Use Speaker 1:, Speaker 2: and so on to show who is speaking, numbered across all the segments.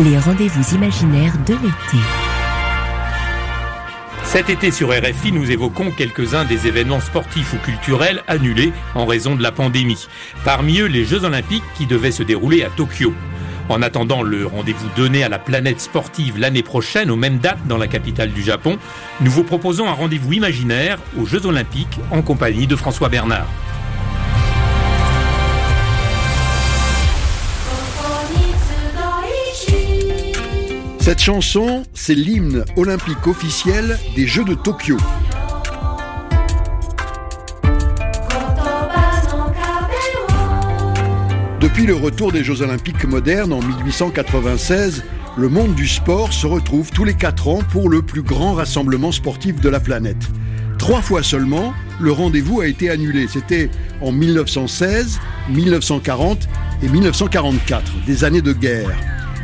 Speaker 1: les rendez-vous imaginaires de l'été.
Speaker 2: Cet été sur RFI, nous évoquons quelques-uns des événements sportifs ou culturels annulés en raison de la pandémie. Parmi eux, les Jeux Olympiques qui devaient se dérouler à Tokyo. En attendant le rendez-vous donné à la planète sportive l'année prochaine, aux mêmes dates dans la capitale du Japon, nous vous proposons un rendez-vous imaginaire aux Jeux Olympiques en compagnie de François Bernard.
Speaker 3: Cette chanson, c'est l'hymne olympique officiel des Jeux de Tokyo. Depuis le retour des Jeux olympiques modernes en 1896, le monde du sport se retrouve tous les quatre ans pour le plus grand rassemblement sportif de la planète. Trois fois seulement, le rendez-vous a été annulé. C'était en 1916, 1940 et 1944, des années de guerre.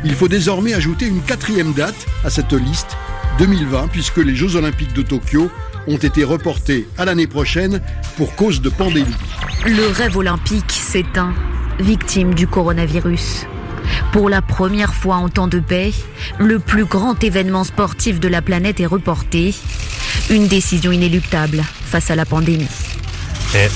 Speaker 3: Il faut désormais ajouter une quatrième date à cette liste, 2020, puisque les Jeux olympiques de Tokyo ont été reportés à l'année prochaine pour cause de pandémie.
Speaker 4: Le rêve olympique s'éteint, victime du coronavirus. Pour la première fois en temps de paix, le plus grand événement sportif de la planète est reporté. Une décision inéluctable face à la pandémie.
Speaker 3: Eh,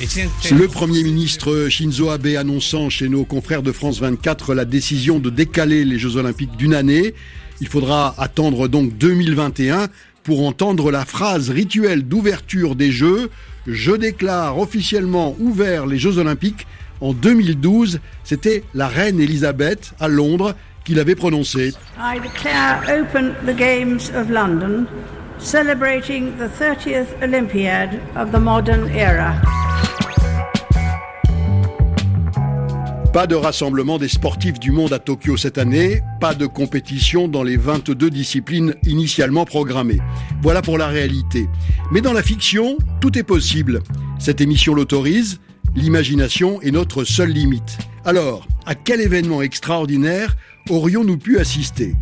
Speaker 3: le Premier ministre Shinzo Abe annonçant chez nos confrères de France 24 la décision de décaler les Jeux Olympiques d'une année. Il faudra attendre donc 2021 pour entendre la phrase rituelle d'ouverture des Jeux. Je déclare officiellement ouvert les Jeux Olympiques. En 2012, c'était la reine Elisabeth à Londres qui l'avait prononcé. I declare open the Games of London, celebrating the 30th Olympiad of the modern era. Pas de rassemblement des sportifs du monde à Tokyo cette année, pas de compétition dans les 22 disciplines initialement programmées. Voilà pour la réalité. Mais dans la fiction, tout est possible. Cette émission l'autorise, l'imagination est notre seule limite. Alors, à quel événement extraordinaire aurions-nous pu assister?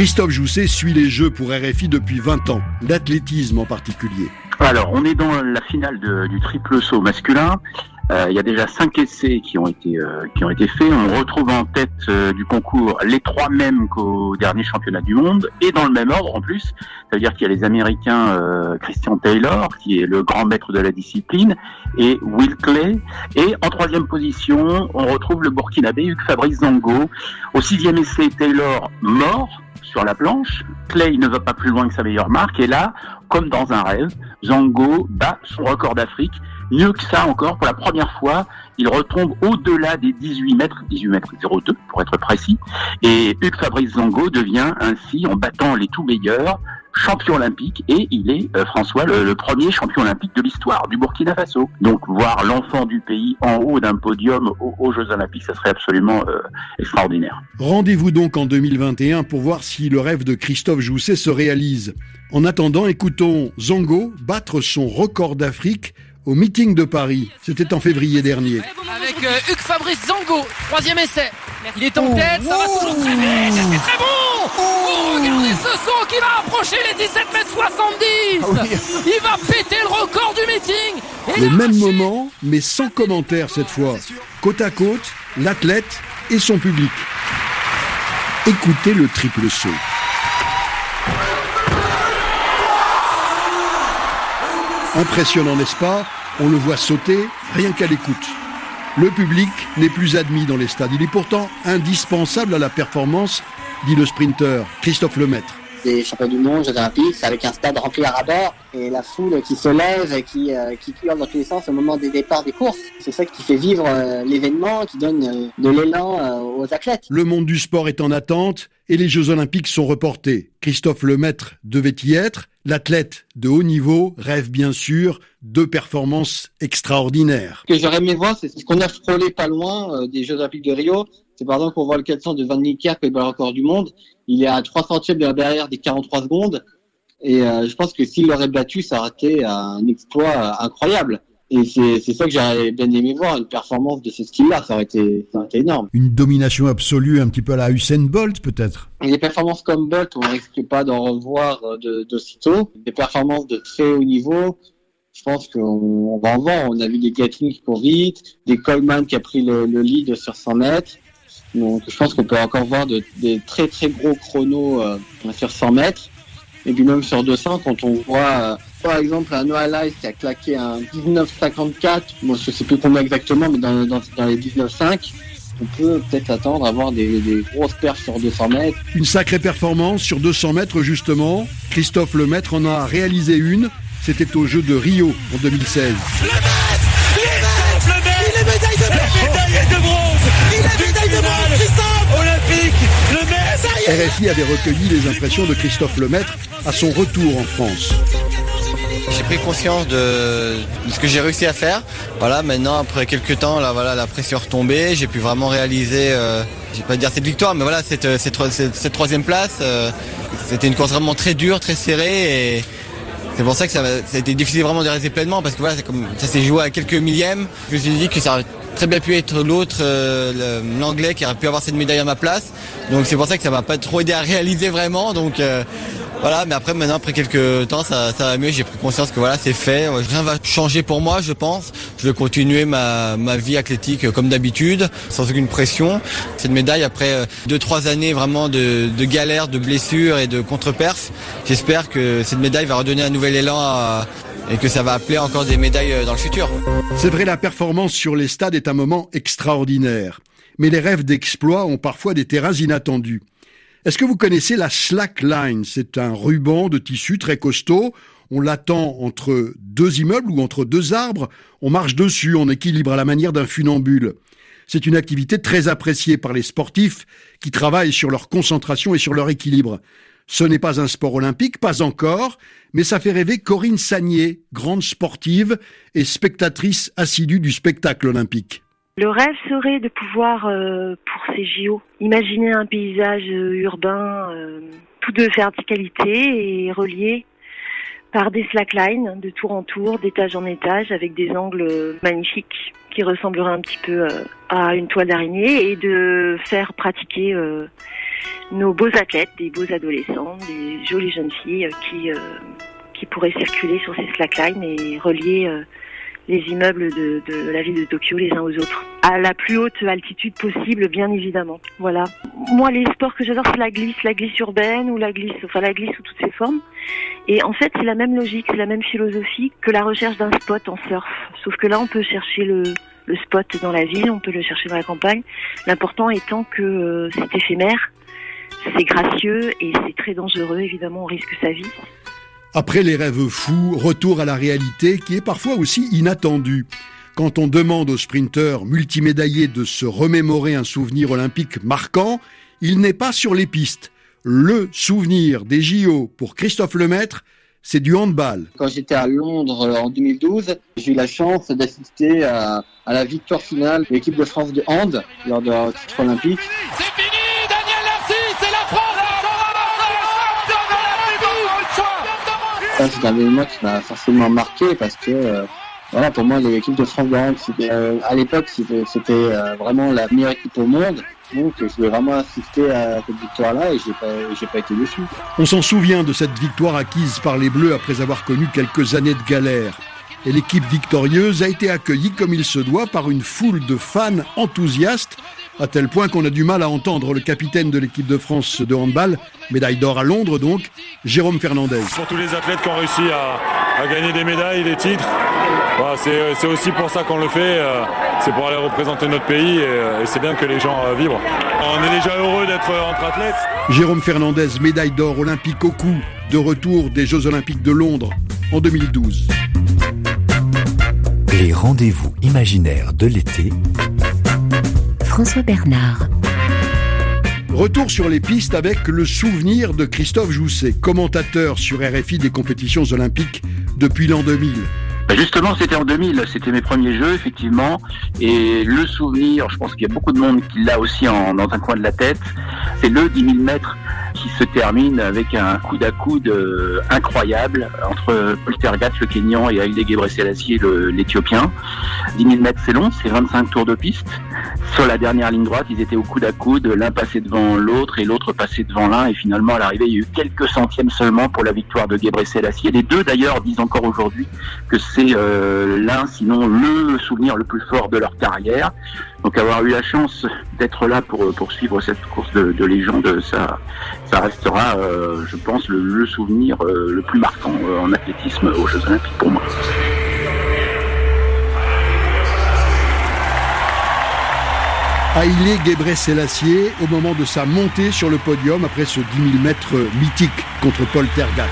Speaker 3: Christophe Jousset suit les Jeux pour RFI depuis 20 ans, l'athlétisme en particulier.
Speaker 5: Alors, on est dans la finale du triple saut masculin. Euh, il y a déjà cinq essais qui ont été euh, faits. On retrouve en tête euh, du concours les trois mêmes qu'au dernier championnat du monde et dans le même ordre en plus. Ça veut dire qu'il y a les Américains Christian Taylor qui est le grand maître de la discipline et Will Clay. Et en troisième position, on retrouve le Burkinabé Hugues Fabrice Zango. Au sixième essai, Taylor mort sur la planche. Clay ne va pas plus loin que sa meilleure marque. Et là, comme dans un rêve, Zango bat son record d'Afrique Mieux que ça encore, pour la première fois, il retombe au-delà des 18 mètres, 18 mètres 02 pour être précis, et Hugues Fabrice Zango devient ainsi, en battant les tout meilleurs, champion olympique et il est euh, François le, premier champion olympique de l'histoire du Burkina Faso. Donc voir l'enfant du pays en haut d'un podium aux, Jeux olympiques, ça serait absolument euh, extraordinaire.
Speaker 3: Rendez-vous donc en 2021 pour voir si le rêve de Christophe Jousset se réalise. En attendant, écoutons Zango battre son record d'Afrique au meeting de Paris. C'était en février dernier.
Speaker 6: Avec euh, Hugues Fabrice Zango, troisième essai. Il est en tête, ça va toujours très vite, c'est très bon oh, Regardez ce saut qui va approcher les 17 mètres 70 ah Il va péter le record du meeting
Speaker 3: Le même moment, mais sans commentaire cette fois. Côte à côte, l'athlète et son public. Écoutez le triple saut. Impressionnant, n'est-ce pas? On le voit sauter rien qu'à l'écoute. Le public n'est plus admis dans les stades. Il est pourtant indispensable à la performance, dit le sprinter Christophe Lemaître
Speaker 7: des champions du monde, Jeux Olympiques, avec un stade rempli à rabord et la foule qui se lève et qui, euh, qui hurle dans tous les sens au moment des départs des courses. C'est ça qui fait vivre euh, l'événement, qui donne euh, de l'élan aux athlètes.
Speaker 3: Le monde du sport est en attente et les Jeux Olympiques sont reportés. Christophe Lemaître devait y être. L'athlète de haut niveau rêve bien sûr de performances extraordinaires.
Speaker 7: Ce que j'aurais aimé voir, c'est ce qu'on a frôlé pas loin des Jeux Olympiques de Rio. C'est par exemple qu'on voit le 400 de Van Niekerk, le record du monde. Il est à 3 centièmes de la barrière des 43 secondes. Et euh, je pense que s'il l'aurait battu, ça aurait été un exploit euh, incroyable. Et c'est ça que j'aurais bien aimé voir, une performance de ce style-là, ça, aurait été, ça aurait été énorme.
Speaker 3: Une domination absolue, un petit peu à la Usain Bolt peut-être?
Speaker 7: Des performances comme Bolt, on ne risque pas d'en revoir euh, d'aussitôt. Des performances de très haut niveau, je pense qu'on va en voir. On a vu des Gatling qui courent vite, des Coleman qui a pris le, le lead sur 100 mètres. Donc je pense qu'on peut encore voir de, des très très gros chronos euh, sur 100 mètres. Et puis même sur 200, quand on voit euh, par exemple un Noah Lyles qui a claqué un 19,54, moi je sais plus combien exactement, mais dans, dans, dans les 19,5, on peut peut-être attendre à voir des, des, grosses perfs sur 200 mètres.
Speaker 3: Une sacrée performance sur 200 mètres justement. Christophe Lemaître en a réalisé une. C'était au jeu de Rio en 2016. Le maître, le RFI avait recueilli les impressions de Christophe Lemaître à son retour en France.
Speaker 8: J'ai pris conscience de, ce que j'ai réussi à faire. Voilà, maintenant après quelques temps, là, voilà, la pression est retombée. J'ai pu vraiment réaliser, euh, je vais pas dire cette victoire, mais voilà, cette, troisième place. Euh, c'était une course vraiment très dure, très serrée et c'est pour ça que ça, a été difficile vraiment de réaliser pleinement parce que voilà, ça s'est joué à quelques millièmes. Je me suis dit que ça très bien pu être l'autre, euh, l'anglais qui aurait pu avoir cette médaille à ma place. Donc c'est pour ça que ça m'a pas trop aidé à réaliser vraiment. Donc euh, voilà, mais après maintenant, après quelques temps, ça, ça va mieux. J'ai pris conscience que voilà, c'est fait. Rien va changer pour moi, je pense. Je vais continuer ma, ma vie athlétique comme d'habitude, sans aucune pression. Cette médaille, après 2-3 euh, années vraiment de, de galères, de blessures et de contre-perf, j'espère que cette médaille va redonner un nouvel élan à, et que ça va appeler encore des médailles euh, dans le futur.
Speaker 3: C'est vrai, la performance sur les stades est un moment extraordinaire. Mais les rêves d'exploit ont parfois des terrains inattendus. Est-ce que vous connaissez la slackline C'est un ruban de tissu très costaud. On l'attend entre deux immeubles ou entre deux arbres. On marche dessus, on équilibre à la manière d'un funambule. C'est une activité très appréciée par les sportifs qui travaillent sur leur concentration et sur leur équilibre. Ce n'est pas un sport olympique, pas encore, mais ça fait rêver Corinne Sagnier, grande sportive et spectatrice assidue du spectacle olympique.
Speaker 9: Le rêve serait de pouvoir, euh, pour ces JO, imaginer un paysage euh, urbain euh, tout de verticalité et relié par des slacklines de tour en tour, d'étage en étage, avec des angles magnifiques qui ressembleraient un petit peu à une toile d'araignée et de faire pratiquer nos beaux athlètes, des beaux adolescents, des jolies jeunes filles qui, qui pourraient circuler sur ces slacklines et relier les immeubles de, la ville de Tokyo les uns aux autres. À la plus haute altitude possible, bien évidemment. Voilà. Moi, les sports que j'adore, c'est la glisse, la glisse urbaine ou la glisse, enfin la glisse sous toutes ses formes. Et en fait, c'est la même logique, c'est la même philosophie que la recherche d'un spot en surf. Sauf que là, on peut chercher le, le spot dans la ville, on peut le chercher dans la campagne. L'important étant que euh, c'est éphémère, c'est gracieux et c'est très dangereux. Évidemment, on risque sa vie.
Speaker 3: Après les rêves fous, retour à la réalité qui est parfois aussi inattendue. Quand on demande aux sprinteurs multimédaillés de se remémorer un souvenir olympique marquant, il n'est pas sur les pistes. Le souvenir des JO pour Christophe Lemaître, c'est du handball.
Speaker 7: Quand j'étais à Londres euh, en 2012, j'ai eu la chance d'assister à, la victoire finale de l'équipe de France de hand lors de leur titre olympique. C'est un événement qui m'a forcément marqué parce que euh, voilà, pour moi, l'équipe de France c'était euh, à l'époque, c'était euh, vraiment la meilleure équipe au monde. Donc, je voulais vraiment assister à cette victoire-là et j'ai pas, j'ai pas été déçu.
Speaker 3: On s'en souvient de cette victoire acquise par les Bleus après avoir connu quelques années de galère. Et l'équipe victorieuse a été accueillie comme il se doit par une foule de fans enthousiastes à tel point qu'on a du mal à entendre le capitaine de l'équipe de France de handball, médaille d'or à Londres donc, Jérôme Fernandez.
Speaker 10: Pour tous les athlètes qui ont réussi à, gagner des médailles, des titres, c'est aussi pour ça qu'on le fait, euh, c'est pour aller représenter notre pays et, c'est bien que les gens euh, vibrent. On est déjà heureux d'être entre athlètes.
Speaker 3: Jérôme Fernandez, médaille d'or olympique au cou, de retour des Jeux olympiques de Londres en 2012.
Speaker 1: Les rendez-vous imaginaires de l'été François Bernard.
Speaker 3: Retour sur les pistes avec le souvenir de Christophe Jousset, commentateur sur RFI des compétitions olympiques depuis l'an 2000.
Speaker 5: Bah, justement, c'était en 2000, c'était mes premiers jeux, effectivement. Et le souvenir, je pense qu'il y a beaucoup de monde qui l'a aussi en, dans un coin de la tête, c'est le 10 000 mètres qui se termine avec un coup à coude euh, incroyable entre Poltergat, le Kenyan, et Haïlé Gebrselassie, l'Éthiopien. 10 000 mètres, c'est long, c'est 25 tours de piste. Sur la dernière ligne droite, ils étaient au coude à coude, l'un passait devant l'autre et l'autre passait devant l'un. Et finalement, à l'arrivée, il y a eu quelques centièmes seulement pour la victoire de Gebrselassie. Les deux, d'ailleurs, disent encore aujourd'hui que c'est euh, l'un, sinon le souvenir le plus fort de leur carrière. Donc avoir eu la chance d'être là pour poursuivre cette course de, de légende, ça, restera, euh, je pense, le, souvenir euh, le plus marquant euh, en athlétisme aux Jeux Olympiques pour moi.
Speaker 3: Haïlé Gebre Selassie au moment de sa montée sur le podium après ce 10 000 mètres mythique contre Paul Tergat.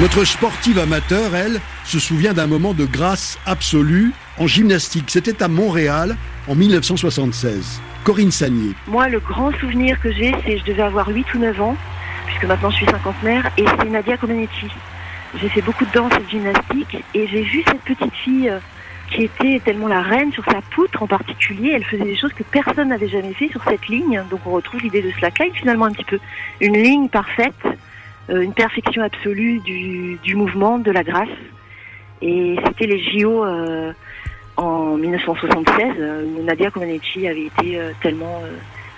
Speaker 3: Notre sportive amateur, elle, se souvient d'un moment de grâce absolue en gymnastique. C'était à Montréal en 1976. Corinne Sagnier.
Speaker 9: Moi, le grand souvenir que j'ai, c'est je devais avoir 8 ou 9 ans, puisque maintenant je suis cinquantenaire, et c'est Nadia Comaneci. J'ai fait beaucoup de danse et de gymnastique, et j'ai vu cette petite fille euh, qui était tellement la reine sur sa poutre en particulier. Elle faisait des choses que personne n'avait jamais fait sur cette ligne. Donc on retrouve l'idée de slackline finalement un petit peu. Une ligne parfaite, euh, une perfection absolue du, du, mouvement, de la grâce. Et c'était les JO euh, en 1976 euh, où Nadia Comaneci avait été tellement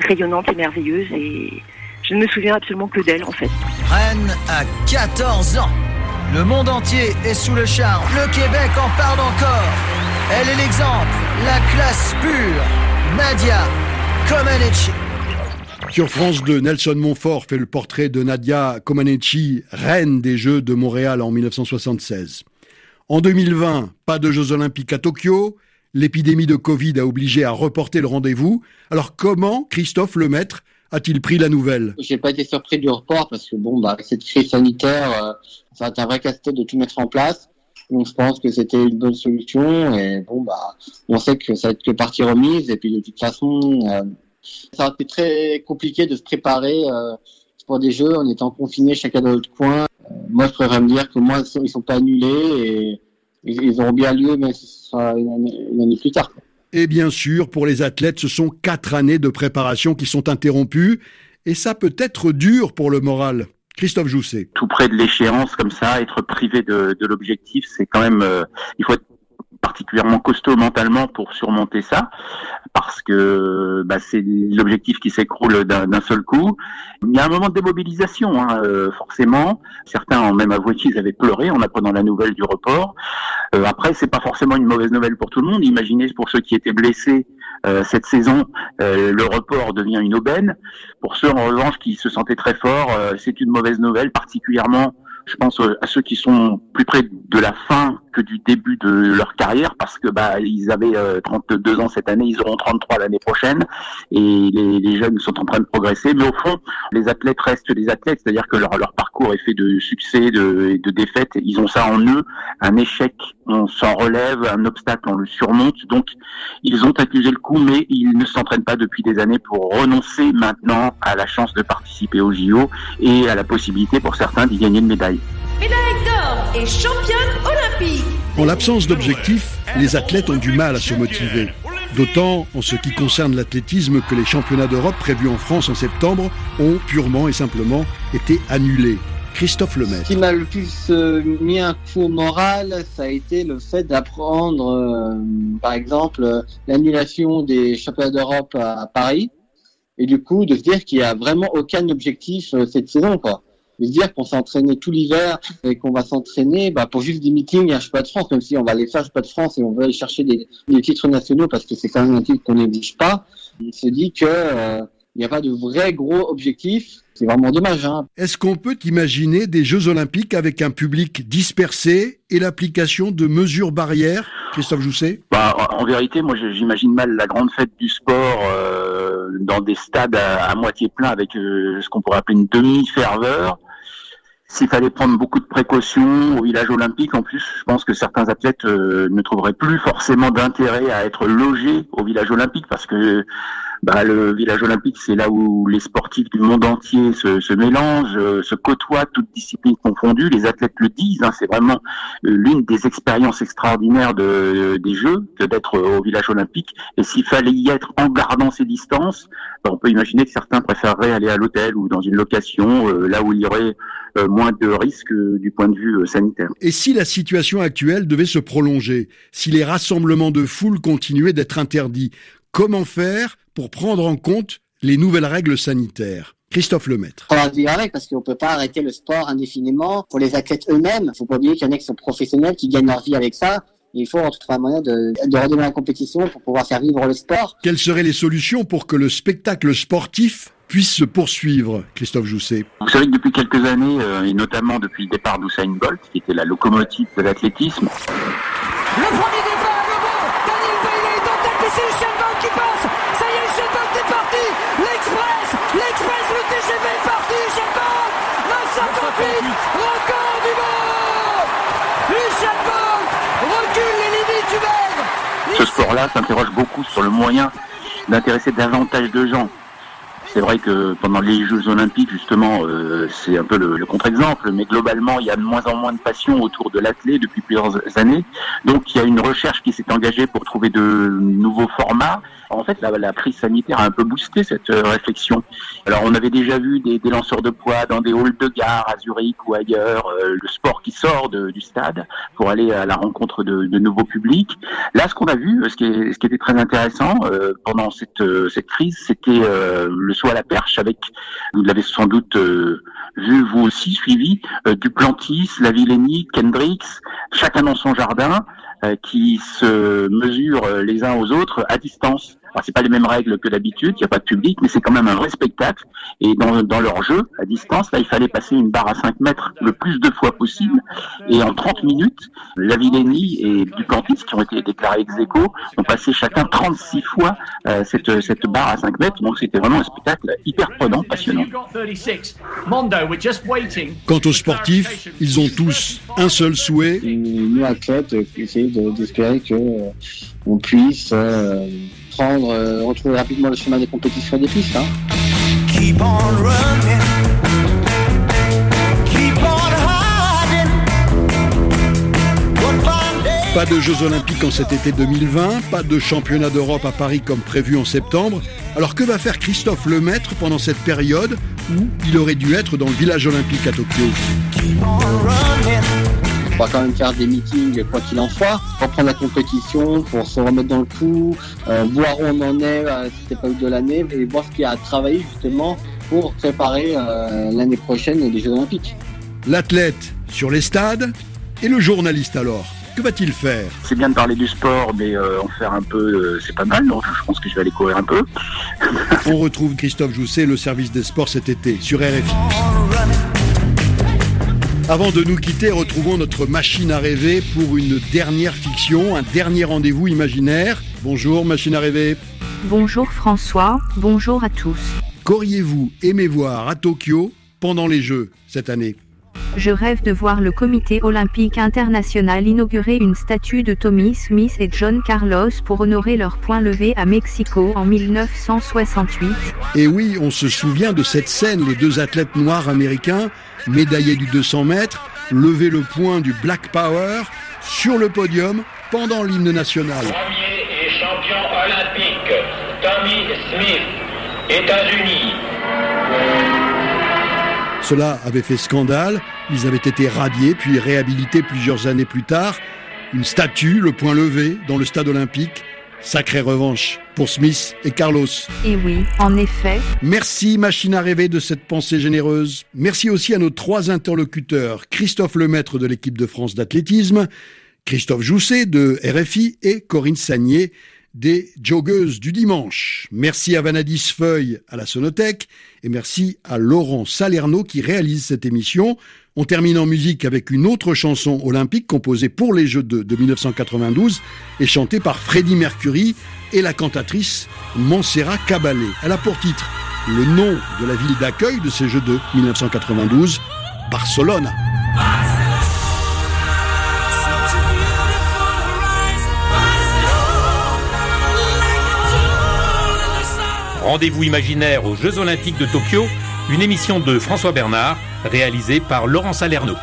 Speaker 9: rayonnante et merveilleuse et je ne me souviens absolument que d'elle en fait.
Speaker 11: Reine à 14 ans. Le monde entier est sous le charme. Le Québec en parle encore. Elle est l'exemple, la classe pure. Nadia Comaneci.
Speaker 3: Sur France 2, Nelson Montfort fait le portrait de Nadia Comaneci, reine des Jeux de Montréal en 1976. En 2020, pas de Jeux olympiques à Tokyo. L'épidémie de Covid a obligé à reporter le rendez-vous. Alors comment Christophe Lemaître a-t-il pris la nouvelle?
Speaker 7: J'ai pas été surpris du report parce que bon, bah, cette crise sanitaire, euh, ça a été un vrai casse-tête de tout mettre en place. Je pense que c'était une bonne solution et bon bah on sait que ça va être que partie remise et puis de toute façon euh, ça a été très compliqué de se préparer euh, pour des jeux en étant confinés chacun dans notre coin. Euh, moi, je pourrais me dire que moi, ils sont pas annulés et ils auront bien lieu, mais ce sera une année, plus tard.
Speaker 3: Et bien sûr, pour les athlètes, ce sont quatre années de préparation qui sont interrompues. Et ça peut être dur pour le moral. Christophe Jousset.
Speaker 5: Tout près de l'échéance comme ça, être privé de, de l'objectif, c'est quand même, euh, il faut être particulièrement costaud mentalement pour surmonter ça, parce que bah, c'est l'objectif qui s'écroule d'un seul coup. Il y a un moment de démobilisation, hein, euh, forcément. Certains ont même avoué qu'ils avaient pleuré en apprenant la nouvelle du report. Euh, après, c'est pas forcément une mauvaise nouvelle pour tout le monde. Imaginez pour ceux qui étaient blessés euh, cette saison, le report devient une aubaine. Pour ceux en revanche qui se sentaient très forts, c'est une mauvaise nouvelle, particulièrement je pense à ceux qui sont plus près de la fin que du début de leur carrière parce que bah ils avaient 32 euh, ans cette année, ils auront 33 l'année prochaine et les, jeunes sont en train de progresser. Mais au fond, les athlètes restent des athlètes, c'est-à-dire que leur, leur parcours est fait de succès de, de défaites. Ils ont ça en eux. Un échec, on s'en relève. Un obstacle, on le surmonte. Donc ils ont accusé le coup, mais ils ne s'entraînent pas depuis des années pour renoncer maintenant à la chance de participer au JO et à la possibilité pour certains d'y gagner une médaille.
Speaker 12: Médaille d'or et championne.
Speaker 3: En l'absence d'objectifs, les athlètes ont du mal à se motiver. D'autant en ce qui concerne l'athlétisme que les championnats d'Europe prévus en France en septembre ont purement et simplement été annulés. Christophe Lemaitre.
Speaker 7: Ce qui m'a le plus euh, mis un coup moral, ça a été le fait d'apprendre, euh, par exemple, l'annulation des championnats d'Europe à, Paris, et du coup de se dire qu'il n'y a vraiment aucun objectif euh, cette saison. Quoi de dire qu'on s'est entraîné tout l'hiver et qu'on va s'entraîner bah, pour juste des meetings à pas de France, même si on va aller faire pas de France et on va aller chercher des, des titres nationaux parce que c'est quand même un titre qu'on n'exige pas. On se dit que euh, il n'y a pas de vrai gros objectif. C'est vraiment dommage. Hein.
Speaker 3: Est-ce qu'on peut imaginer des Jeux Olympiques avec un public dispersé et l'application de mesures barrières Christophe Jousset?
Speaker 5: Bah, En vérité, moi j'imagine mal la grande fête du sport euh, dans des stades à, moitié pleins avec euh, ce qu'on pourrait appeler une demi-ferveur. S'il fallait prendre beaucoup de précautions au village olympique, en plus, je pense que certains athlètes euh, ne trouveraient plus forcément d'intérêt à être logés au village olympique parce que bah, le village olympique, c'est là où les sportifs du monde entier se, se mélangent, euh, se côtoient, toutes disciplines confondues. Les athlètes le disent, hein, c'est vraiment euh, l'une des expériences extraordinaires de, des Jeux d'être au village olympique. Et s'il fallait y être en gardant ses distances, bah, on peut imaginer que certains préféreraient aller à l'hôtel ou dans une location, là où il y aurait moins de risques du point de vue sanitaire.
Speaker 3: Et si la situation actuelle devait se prolonger, si les rassemblements de foule continuaient d'être interdits, comment faire pour prendre en compte les nouvelles règles sanitaires Christophe Lemaître.
Speaker 7: On va vivre avec parce qu'on peut pas arrêter le sport indéfiniment pour les athlètes eux-mêmes. Il faut pas oublier qu'il y en a qui sont professionnels, qui gagnent leur vie avec ça. il faut trouver un moyen de, de redonner la compétition pour pouvoir faire vivre le sport.
Speaker 3: Quelles seraient les solutions pour que le spectacle sportif puisse se poursuivre, Christophe Jousset?
Speaker 5: Vous savez que depuis quelques années, euh, et notamment depuis le départ d'Usain Bolt, qui était la locomotive de l'athlétisme,
Speaker 6: le premier
Speaker 5: Sport-là s'interroge beaucoup sur le moyen d'intéresser davantage de gens c'est vrai que pendant les Jeux Olympiques, justement, euh, c'est un peu le, contre-exemple, mais globalement, il y a de moins en moins de passion autour de l'athlète depuis plusieurs années. Donc, il y a une recherche qui s'est engagée pour trouver de nouveaux formats. En fait, la, la, crise sanitaire a un peu boosté cette euh, réflexion. Alors, on avait déjà vu des, des, lanceurs de poids dans des halls de gare à Zurich ou ailleurs, euh, le sport qui sort de, du stade pour aller à la rencontre de, de nouveaux publics. Là, ce qu'on a vu, ce qui, est, ce qui était très intéressant pendant cette, cette crise, c'était le à la perche avec, vous l'avez sans doute euh, vu vous aussi, suivi, euh, Duplantis, Lavillény, Kendricks, chacun dans son jardin, euh, qui se mesurent les uns aux autres à distance. Alors c'est pas les mêmes règles que d'habitude, il n'y a pas de public, mais c'est quand même un vrai spectacle. Et dans, dans leur jeu, à distance, là, il fallait passer une barre à 5 mètres le plus de fois possible. Et en 30 minutes, Lavillény et Duplantis, qui ont été déclarés ex aequo, ont passé chacun 36 fois euh, cette, cette barre à 5 mètres. Donc c'était vraiment un spectacle hyper prenant, passionnant.
Speaker 3: Quant aux sportifs, ils ont tous un seul souhait.
Speaker 7: Nous, athlètes, essayer d'espérer que euh, on puisse euh, prendre, euh, retrouver rapidement le chemin des compétitions des pistes. Hein. Keep on running.
Speaker 3: Pas de Jeux Olympiques en cet été 2020, pas de championnat d'Europe à Paris comme prévu en septembre. Alors que va faire Christophe Lemaître pendant cette période où il aurait dû être dans le village olympique à Tokyo?
Speaker 7: On va quand même faire des meetings quoi qu'il en soit, reprendre la compétition pour se remettre dans le coup, euh, voir où on en est c'était pas eu de l'année et voir ce qu'il y a à travailler justement pour préparer euh, l'année prochaine les Jeux Olympiques.
Speaker 3: L'athlète sur les stades et le journaliste alors que va-t-il faire?
Speaker 5: C'est bien de parler du sport, mais euh, en faire un peu, euh, c'est pas mal. Donc je pense que je vais aller courir un peu.
Speaker 3: On retrouve Christophe Jousset, le service des sports cet été sur RFI. Avant de nous quitter, retrouvons notre machine à rêver pour une dernière fiction, un dernier rendez-vous imaginaire. Bonjour machine à rêver.
Speaker 13: Bonjour François, bonjour à tous.
Speaker 3: Qu'auriez-vous aimé voir à Tokyo pendant les Jeux cette année?
Speaker 13: Je rêve de voir le comité olympique international inaugurer une statue de Tommy Smith et John Carlos pour honorer leur point levé à Mexico en 1968.
Speaker 3: Et oui, on se souvient de cette scène, les deux athlètes noirs américains, médaillés du 200 mètres, lever le point du Black Power sur le podium pendant l'hymne national.
Speaker 14: Premier et champion olympique, Tommy Smith, États-Unis.
Speaker 3: Cela avait fait scandale, ils avaient été radiés puis réhabilités plusieurs années plus tard. Une statue, le point levé, dans le stade olympique. Sacrée revanche pour Smith et Carlos.
Speaker 13: Et oui, en effet.
Speaker 3: Merci, machine à rêver, de cette pensée généreuse. Merci aussi à nos trois interlocuteurs, Christophe Lemaître de l'équipe de France d'athlétisme, Christophe Jousset de RFI et Corinne Sagnier des joggeuses du dimanche. Merci à Vanadis Feuille à la Sonothèque et merci à Laurent Salerno qui réalise cette émission. On termine en musique avec une autre chanson olympique composée pour les Jeux de, de 1992 et chantée par Freddie Mercury et la cantatrice Montserrat Caballé. Elle a pour titre le nom de la ville d'accueil de ces Jeux de 1992, Barcelone.
Speaker 2: Rendez-vous imaginaire aux Jeux Olympiques de Tokyo, une émission de François Bernard, réalisée par Laurent Salerno.